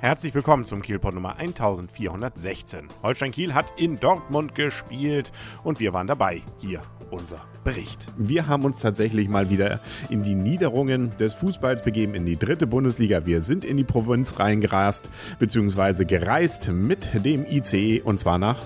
Herzlich willkommen zum Kielpot Nummer 1416. Holstein Kiel hat in Dortmund gespielt und wir waren dabei. Hier unser Bericht. Wir haben uns tatsächlich mal wieder in die Niederungen des Fußballs begeben, in die dritte Bundesliga. Wir sind in die Provinz reingerast, beziehungsweise gereist mit dem ICE und zwar nach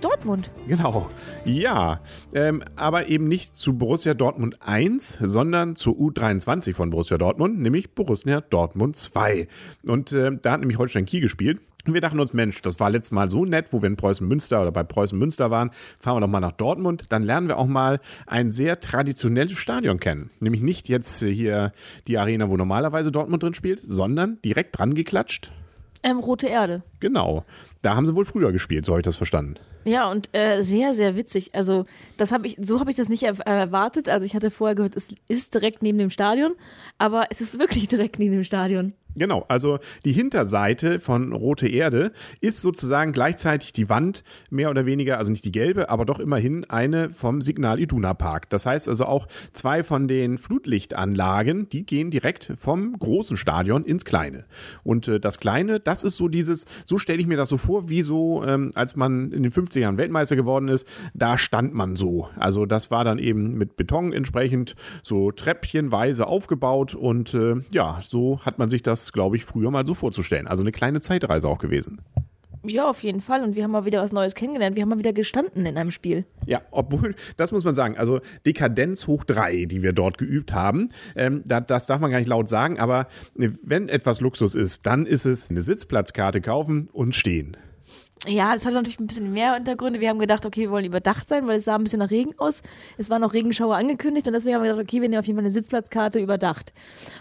Dortmund. Genau, ja. Ähm, aber eben nicht zu Borussia Dortmund 1, sondern zur U23 von Borussia Dortmund, nämlich Borussia Dortmund 2. Und äh, da hat nämlich Holstein Kiel gespielt. Und wir dachten uns, Mensch, das war letztes Mal so nett, wo wir in Preußen Münster oder bei Preußen Münster waren. Fahren wir doch mal nach Dortmund. Dann lernen wir auch mal ein sehr traditionelles Stadion kennen. Nämlich nicht jetzt hier die Arena, wo normalerweise Dortmund drin spielt, sondern direkt dran geklatscht. Ähm, Rote Erde. Genau. Da haben sie wohl früher gespielt, so habe ich das verstanden. Ja, und äh, sehr, sehr witzig. Also, das habe ich, so habe ich das nicht er erwartet. Also, ich hatte vorher gehört, es ist direkt neben dem Stadion, aber es ist wirklich direkt neben dem Stadion. Genau, also die Hinterseite von Rote Erde ist sozusagen gleichzeitig die Wand, mehr oder weniger, also nicht die gelbe, aber doch immerhin eine vom Signal Iduna Park. Das heißt also auch zwei von den Flutlichtanlagen, die gehen direkt vom großen Stadion ins kleine. Und äh, das kleine, das ist so dieses, so stelle ich mir das so vor, wie so, ähm, als man in den 50ern Weltmeister geworden ist, da stand man so. Also das war dann eben mit Beton entsprechend so treppchenweise aufgebaut und äh, ja, so hat man sich das glaube ich, früher mal so vorzustellen. Also eine kleine Zeitreise auch gewesen. Ja, auf jeden Fall. Und wir haben mal wieder was Neues kennengelernt. Wir haben mal wieder gestanden in einem Spiel. Ja, obwohl, das muss man sagen, also Dekadenz hoch drei, die wir dort geübt haben, ähm, das, das darf man gar nicht laut sagen, aber wenn etwas Luxus ist, dann ist es eine Sitzplatzkarte kaufen und stehen. Ja, es hat natürlich ein bisschen mehr Hintergründe. Wir haben gedacht, okay, wir wollen überdacht sein, weil es sah ein bisschen nach Regen aus. Es waren noch Regenschauer angekündigt und deswegen haben wir gedacht, okay, wir nehmen auf jeden Fall eine Sitzplatzkarte überdacht.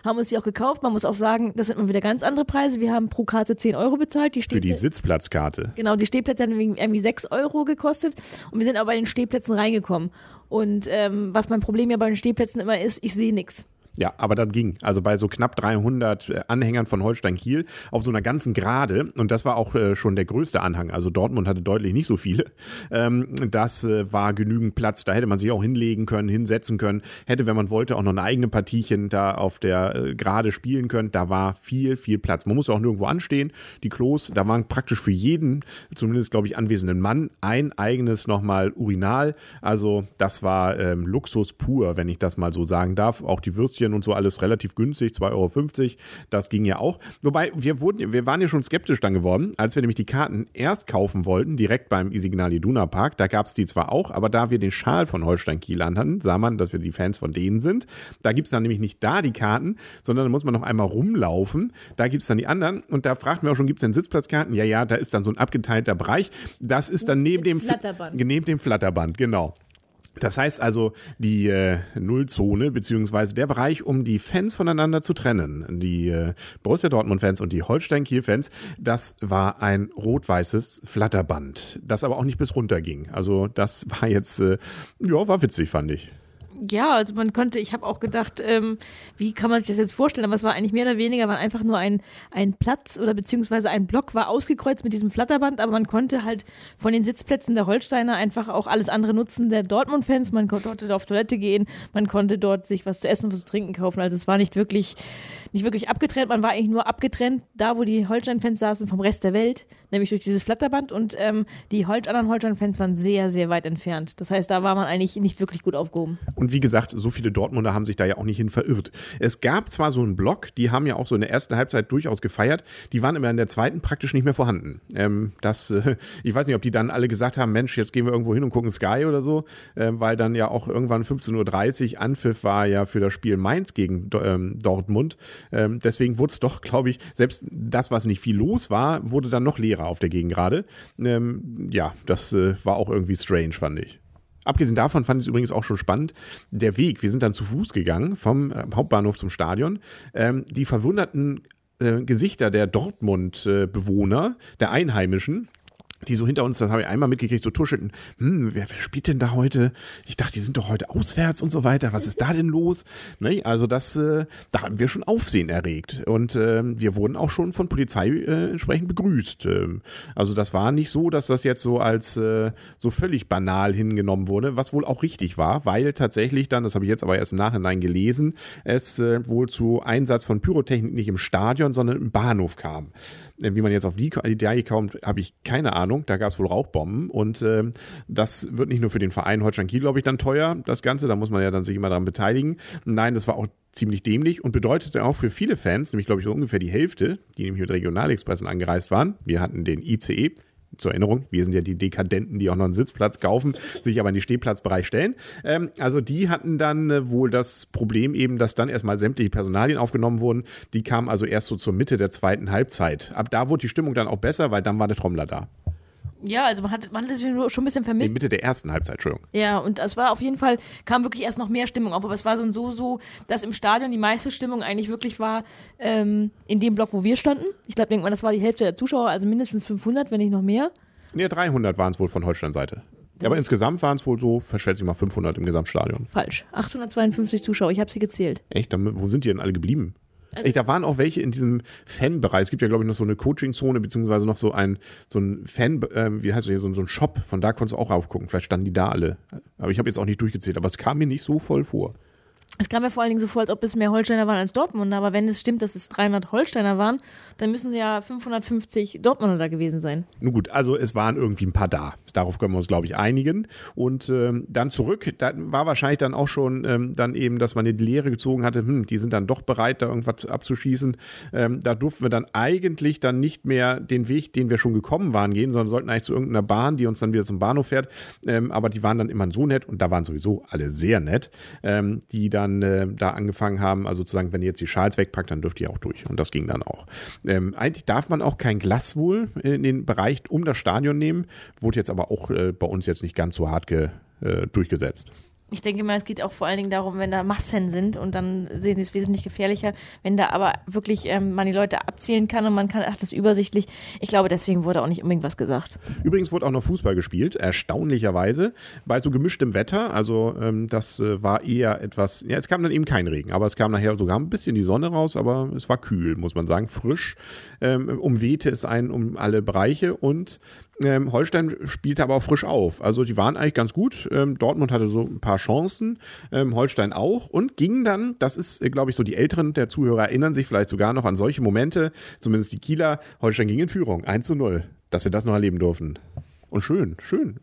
Haben uns die auch gekauft. Man muss auch sagen, das sind mal wieder ganz andere Preise. Wir haben pro Karte 10 Euro bezahlt. Die Für die Sitzplatzkarte. Genau, die Stehplätze haben irgendwie 6 Euro gekostet und wir sind aber bei den Stehplätzen reingekommen. Und ähm, was mein Problem ja bei den Stehplätzen immer ist, ich sehe nichts. Ja, aber das ging. Also bei so knapp 300 äh, Anhängern von Holstein Kiel auf so einer ganzen Gerade. Und das war auch äh, schon der größte Anhang. Also Dortmund hatte deutlich nicht so viele. Ähm, das äh, war genügend Platz. Da hätte man sich auch hinlegen können, hinsetzen können. Hätte, wenn man wollte, auch noch eine eigene Partiechen da auf der Gerade spielen können. Da war viel, viel Platz. Man muss auch nirgendwo anstehen. Die Klos, da waren praktisch für jeden, zumindest glaube ich, anwesenden Mann, ein eigenes nochmal Urinal. Also das war ähm, Luxus pur, wenn ich das mal so sagen darf. Auch die Würstchen Aktien und so alles relativ günstig, 2,50 Euro. Das ging ja auch. Wobei, wir, wurden, wir waren ja schon skeptisch dann geworden, als wir nämlich die Karten erst kaufen wollten, direkt beim Isignali Duna Park. Da gab es die zwar auch, aber da wir den Schal von Holstein Kiel hatten, sah man, dass wir die Fans von denen sind. Da gibt es dann nämlich nicht da die Karten, sondern da muss man noch einmal rumlaufen. Da gibt es dann die anderen. Und da fragten wir auch schon, gibt es denn Sitzplatzkarten? Ja, ja, da ist dann so ein abgeteilter Bereich. Das ist dann neben dem Flatterband. Neben dem Flatterband, genau. Das heißt also, die äh, Nullzone, beziehungsweise der Bereich, um die Fans voneinander zu trennen, die äh, Borussia Dortmund-Fans und die Holstein-Kiel-Fans, das war ein rot-weißes Flatterband, das aber auch nicht bis runter ging. Also das war jetzt, äh, ja, war witzig, fand ich. Ja, also man konnte, ich habe auch gedacht, ähm, wie kann man sich das jetzt vorstellen, aber es war eigentlich mehr oder weniger war einfach nur ein, ein Platz oder beziehungsweise ein Block war ausgekreuzt mit diesem Flatterband, aber man konnte halt von den Sitzplätzen der Holsteiner einfach auch alles andere nutzen, der Dortmund-Fans, man konnte dort auf Toilette gehen, man konnte dort sich was zu essen und was zu trinken kaufen, also es war nicht wirklich, nicht wirklich abgetrennt, man war eigentlich nur abgetrennt, da wo die Holstein-Fans saßen vom Rest der Welt, nämlich durch dieses Flatterband und ähm, die Hol anderen Holstein-Fans waren sehr, sehr weit entfernt. Das heißt, da war man eigentlich nicht wirklich gut aufgehoben. Und wie gesagt, so viele Dortmunder haben sich da ja auch nicht hin verirrt. Es gab zwar so einen Block, die haben ja auch so in der ersten Halbzeit durchaus gefeiert, die waren immer in der zweiten praktisch nicht mehr vorhanden. Ähm, das, äh, ich weiß nicht, ob die dann alle gesagt haben, Mensch, jetzt gehen wir irgendwo hin und gucken Sky oder so, äh, weil dann ja auch irgendwann 15.30 Uhr Anpfiff war ja für das Spiel Mainz gegen ähm, Dortmund. Ähm, deswegen wurde es doch, glaube ich, selbst das, was nicht viel los war, wurde dann noch leerer auf der Gegengrade. Ähm, ja, das äh, war auch irgendwie strange, fand ich. Abgesehen davon fand ich es übrigens auch schon spannend, der Weg, wir sind dann zu Fuß gegangen vom äh, Hauptbahnhof zum Stadion. Ähm, die verwunderten äh, Gesichter der Dortmund-Bewohner, der Einheimischen, die so hinter uns, das habe ich einmal mitgekriegt, so tuschelten, hm, wer, wer spielt denn da heute? Ich dachte, die sind doch heute auswärts und so weiter. Was ist da denn los? Ne? Also das, äh, da haben wir schon Aufsehen erregt. Und äh, wir wurden auch schon von Polizei äh, entsprechend begrüßt. Ähm, also das war nicht so, dass das jetzt so als äh, so völlig banal hingenommen wurde, was wohl auch richtig war, weil tatsächlich dann, das habe ich jetzt aber erst im Nachhinein gelesen, es äh, wohl zu Einsatz von Pyrotechnik nicht im Stadion, sondern im Bahnhof kam. Äh, wie man jetzt auf die Idee kommt, habe ich keine Ahnung. Da gab es wohl Rauchbomben und äh, das wird nicht nur für den Verein Holstein Kiel, glaube ich, dann teuer, das Ganze. Da muss man ja dann sich immer daran beteiligen. Nein, das war auch ziemlich dämlich und bedeutete auch für viele Fans, nämlich glaube ich so ungefähr die Hälfte, die nämlich mit Regionalexpressen angereist waren. Wir hatten den ICE, zur Erinnerung, wir sind ja die Dekadenten, die auch noch einen Sitzplatz kaufen, sich aber in den Stehplatzbereich stellen. Ähm, also die hatten dann äh, wohl das Problem eben, dass dann erstmal sämtliche Personalien aufgenommen wurden. Die kamen also erst so zur Mitte der zweiten Halbzeit. Ab da wurde die Stimmung dann auch besser, weil dann war der Trommler da. Ja, also man hat, man hat es schon ein bisschen vermisst. In Mitte der ersten Halbzeit, Entschuldigung. Ja, und es war auf jeden Fall, kam wirklich erst noch mehr Stimmung auf, aber es war so und so, so, dass im Stadion die meiste Stimmung eigentlich wirklich war ähm, in dem Block, wo wir standen. Ich glaube, denkt man, das war die Hälfte der Zuschauer, also mindestens 500, wenn nicht noch mehr. Nee, 300 waren es wohl von Holstein-Seite. Ja, aber insgesamt waren es wohl so, verschätze ich mal, 500 im Gesamtstadion. Falsch. 852 Zuschauer, ich habe sie gezählt. Echt? Dann, wo sind die denn alle geblieben? Also da waren auch welche in diesem Fanbereich. Es gibt ja, glaube ich, noch so eine Coaching-Zone, beziehungsweise noch so ein, so ein Fan, ähm, wie heißt das hier, so, so ein Shop. Von da konntest du auch raufgucken. Vielleicht standen die da alle. Aber ich habe jetzt auch nicht durchgezählt. Aber es kam mir nicht so voll vor. Es kam mir vor allen Dingen so vor, als ob es mehr Holsteiner waren als Dortmunder, aber wenn es stimmt, dass es 300 Holsteiner waren, dann müssen ja 550 Dortmunder da gewesen sein. Nun gut, also es waren irgendwie ein paar da. Darauf können wir uns, glaube ich, einigen. Und ähm, dann zurück, da war wahrscheinlich dann auch schon ähm, dann eben, dass man die Lehre gezogen hatte, hm, die sind dann doch bereit, da irgendwas abzuschießen. Ähm, da durften wir dann eigentlich dann nicht mehr den Weg, den wir schon gekommen waren, gehen, sondern sollten eigentlich zu irgendeiner Bahn, die uns dann wieder zum Bahnhof fährt. Ähm, aber die waren dann immer so nett und da waren sowieso alle sehr nett, ähm, die dann äh, da angefangen haben, also sozusagen, wenn ihr jetzt die Schals wegpackt, dann dürft ihr auch durch. Und das ging dann auch. Ähm, eigentlich darf man auch kein Glas wohl in den Bereich um das Stadion nehmen, wurde jetzt aber auch äh, bei uns jetzt nicht ganz so hart ge, äh, durchgesetzt. Ich denke mal, es geht auch vor allen Dingen darum, wenn da Massen sind und dann sehen sie es wesentlich gefährlicher. Wenn da aber wirklich ähm, man die Leute abzielen kann und man kann, ach, das ist übersichtlich. Ich glaube, deswegen wurde auch nicht unbedingt was gesagt. Übrigens wurde auch noch Fußball gespielt, erstaunlicherweise, bei so gemischtem Wetter. Also ähm, das äh, war eher etwas, ja, es kam dann eben kein Regen, aber es kam nachher sogar ein bisschen die Sonne raus, aber es war kühl, muss man sagen, frisch. Ähm, umwehte es einen um alle Bereiche und ähm, Holstein spielte aber auch frisch auf. Also die waren eigentlich ganz gut. Ähm, Dortmund hatte so ein paar Chancen, ähm, Holstein auch und ging dann, das ist, äh, glaube ich, so die Älteren der Zuhörer erinnern sich vielleicht sogar noch an solche Momente, zumindest die Kieler, Holstein ging in Führung, 1 zu 0, dass wir das noch erleben durften. Und schön, schön.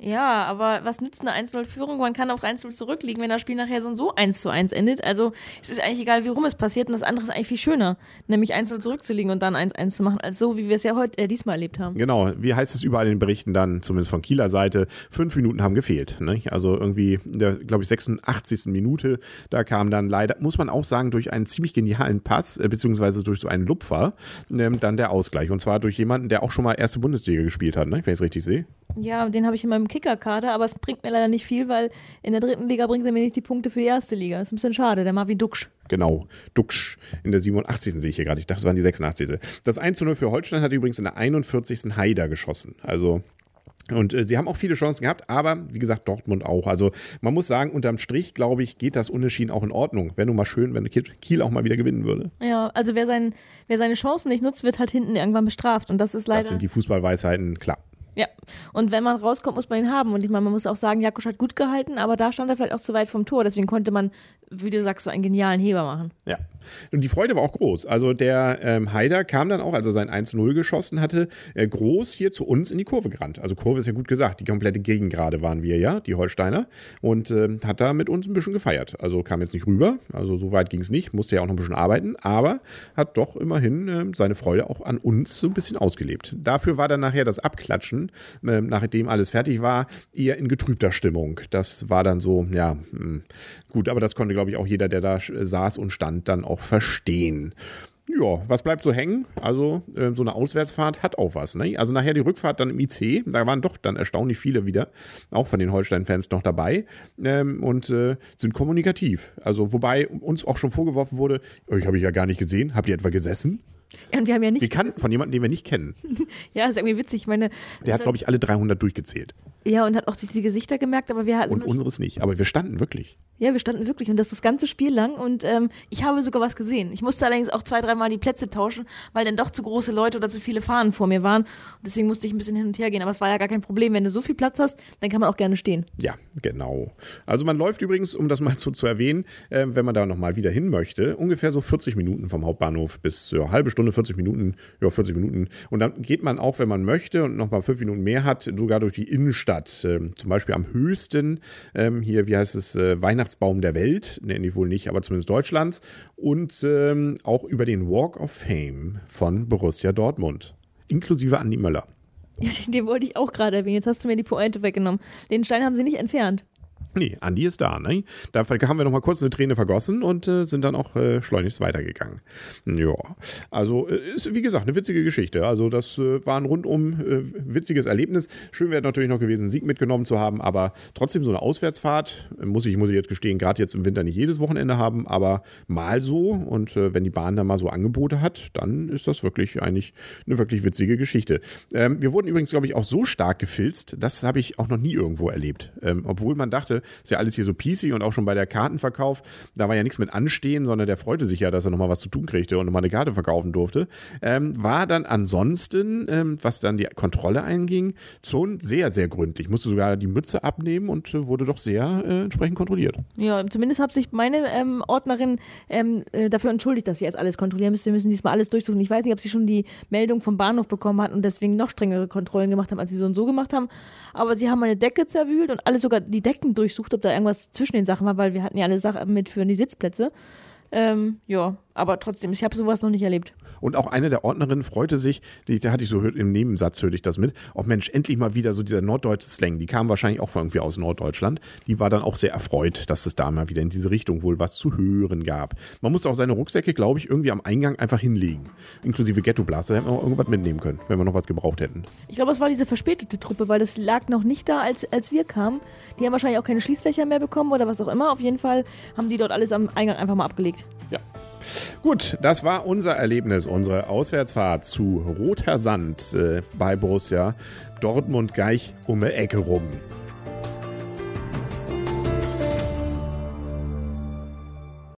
Ja, aber was nützt eine 1-0-Führung? Man kann auch 1-0 zurückliegen, wenn das Spiel nachher so und so 1 zu 1 endet. Also es ist eigentlich egal, wie rum es passiert. Und das andere ist eigentlich viel schöner, nämlich 1-0 zurückzuliegen und dann 1-1 zu machen, als so, wie wir es ja heute äh, diesmal erlebt haben. Genau, wie heißt es überall in den Berichten dann, zumindest von Kieler Seite, fünf Minuten haben gefehlt. Ne? Also irgendwie, in der, glaube ich, 86. Minute, da kam dann leider, muss man auch sagen, durch einen ziemlich genialen Pass, äh, beziehungsweise durch so einen Lupfer, ähm, dann der Ausgleich. Und zwar durch jemanden, der auch schon mal erste Bundesliga gespielt hat, ne? wenn ich es richtig sehe. Ja, den habe ich in meinem Kicker-Kader, aber es bringt mir leider nicht viel, weil in der dritten Liga bringt er mir nicht die Punkte für die erste Liga. Das ist ein bisschen schade, der Marvin Duksch. Genau, Duxch in der 87. sehe ich hier gerade. Ich dachte, es waren die 86. Das 1 zu 0 für Holstein hat übrigens in der 41. Haider geschossen. Also und äh, sie haben auch viele Chancen gehabt, aber wie gesagt, Dortmund auch. Also man muss sagen, unterm Strich, glaube ich, geht das Unentschieden auch in Ordnung. Wäre nur mal schön, wenn Kiel auch mal wieder gewinnen würde. Ja, also wer, sein, wer seine Chancen nicht nutzt, wird halt hinten irgendwann bestraft. Und das ist leider. Das sind die Fußballweisheiten, klar. Ja, und wenn man rauskommt, muss man ihn haben. Und ich meine, man muss auch sagen, Jakosch hat gut gehalten, aber da stand er vielleicht auch zu weit vom Tor. Deswegen konnte man, wie du sagst, so einen genialen Heber machen. Ja. Und die Freude war auch groß. Also der ähm, Haider kam dann auch, als er sein 1-0 geschossen hatte, äh, groß hier zu uns in die Kurve gerannt. Also Kurve ist ja gut gesagt, die komplette Gegengrade waren wir ja, die Holsteiner. Und äh, hat da mit uns ein bisschen gefeiert. Also kam jetzt nicht rüber, also so weit ging es nicht, musste ja auch noch ein bisschen arbeiten, aber hat doch immerhin äh, seine Freude auch an uns so ein bisschen ausgelebt. Dafür war dann nachher das Abklatschen, äh, nachdem alles fertig war, eher in getrübter Stimmung. Das war dann so, ja, mh, gut, aber das konnte, glaube ich, auch jeder, der da äh, saß und stand, dann auch verstehen. Ja, was bleibt so hängen? Also äh, so eine Auswärtsfahrt hat auch was. Ne? Also nachher die Rückfahrt dann im IC, da waren doch dann erstaunlich viele wieder, auch von den Holstein-Fans noch dabei ähm, und äh, sind kommunikativ. Also wobei uns auch schon vorgeworfen wurde, euch habe ich ja gar nicht gesehen, habt ihr etwa gesessen? Ja, und wir haben ja nicht. Wir kannten von jemandem, den wir nicht kennen. ja, ist irgendwie witzig. Ich meine, Der hat, glaube ich, alle 300 durchgezählt. Ja, und hat auch sich die Gesichter gemerkt, aber wir hatten. Und unseres nicht. Aber wir standen wirklich. Ja, wir standen wirklich und das das ganze Spiel lang und ähm, ich habe sogar was gesehen. Ich musste allerdings auch zwei, dreimal die Plätze tauschen, weil dann doch zu große Leute oder zu viele Fahnen vor mir waren. Und deswegen musste ich ein bisschen hin und her gehen. Aber es war ja gar kein Problem. Wenn du so viel Platz hast, dann kann man auch gerne stehen. Ja, genau. Also man läuft übrigens, um das mal so zu erwähnen, äh, wenn man da nochmal wieder hin möchte, ungefähr so 40 Minuten vom Hauptbahnhof bis ja, halbe Stunde, 40 Minuten, ja, 40 Minuten. Und dann geht man auch, wenn man möchte und nochmal fünf Minuten mehr hat, sogar durch die Innenstadt. Ähm, zum Beispiel am höchsten, ähm, hier, wie heißt es, äh, Weihnachtsbaum der Welt nenne ich wohl nicht, aber zumindest Deutschlands, und ähm, auch über den Walk of Fame von Borussia Dortmund, inklusive Andi Möller. Ja, den, den wollte ich auch gerade erwähnen. Jetzt hast du mir die Pointe weggenommen. Den Stein haben sie nicht entfernt. Nee, Andi ist da. Ne? Da haben wir noch mal kurz eine Träne vergossen und äh, sind dann auch äh, schleunigst weitergegangen. Ja, also äh, ist wie gesagt eine witzige Geschichte. Also das äh, war ein rundum äh, witziges Erlebnis. Schön wäre natürlich noch gewesen, Sieg mitgenommen zu haben, aber trotzdem so eine Auswärtsfahrt muss ich muss ich jetzt gestehen, gerade jetzt im Winter nicht jedes Wochenende haben, aber mal so und wenn die Bahn da mal so Angebote hat, dann ist das wirklich eigentlich eine wirklich witzige Geschichte. Ähm, wir wurden übrigens glaube ich auch so stark gefilzt, das habe ich auch noch nie irgendwo erlebt, ähm, obwohl man dachte ist ja alles hier so PC und auch schon bei der Kartenverkauf, da war ja nichts mit Anstehen, sondern der freute sich ja, dass er nochmal was zu tun kriegte und nochmal eine Karte verkaufen durfte. Ähm, war dann ansonsten, ähm, was dann die Kontrolle einging, schon sehr, sehr gründlich. Musste sogar die Mütze abnehmen und äh, wurde doch sehr äh, entsprechend kontrolliert. Ja, zumindest hat sich meine ähm, Ordnerin ähm, äh, dafür entschuldigt, dass sie jetzt alles kontrollieren müssen. Wir müssen diesmal alles durchsuchen. Ich weiß nicht, ob sie schon die Meldung vom Bahnhof bekommen hat und deswegen noch strengere Kontrollen gemacht haben, als sie so und so gemacht haben. Aber sie haben meine Decke zerwühlt und alles sogar die Decken durch durchsucht, ob da irgendwas zwischen den Sachen war, weil wir hatten ja alle Sachen mit für die Sitzplätze. Ähm, ja, aber trotzdem, ich habe sowas noch nicht erlebt. Und auch eine der Ordnerinnen freute sich, die, da hatte ich so im Nebensatz, hörte ich das mit, auch oh Mensch, endlich mal wieder so dieser norddeutsche Slang, die kam wahrscheinlich auch irgendwie aus Norddeutschland, die war dann auch sehr erfreut, dass es da mal wieder in diese Richtung wohl was zu hören gab. Man musste auch seine Rucksäcke, glaube ich, irgendwie am Eingang einfach hinlegen, inklusive Ghettoblaster, da hätten wir auch irgendwas mitnehmen können, wenn wir noch was gebraucht hätten. Ich glaube, es war diese verspätete Truppe, weil das lag noch nicht da, als, als wir kamen. Die haben wahrscheinlich auch keine Schließfächer mehr bekommen oder was auch immer. Auf jeden Fall haben die dort alles am Eingang einfach mal abgelegt. Ja. Gut, das war unser Erlebnis, unsere Auswärtsfahrt zu Roter Sand äh, bei Borussia Dortmund gleich um die Ecke rum.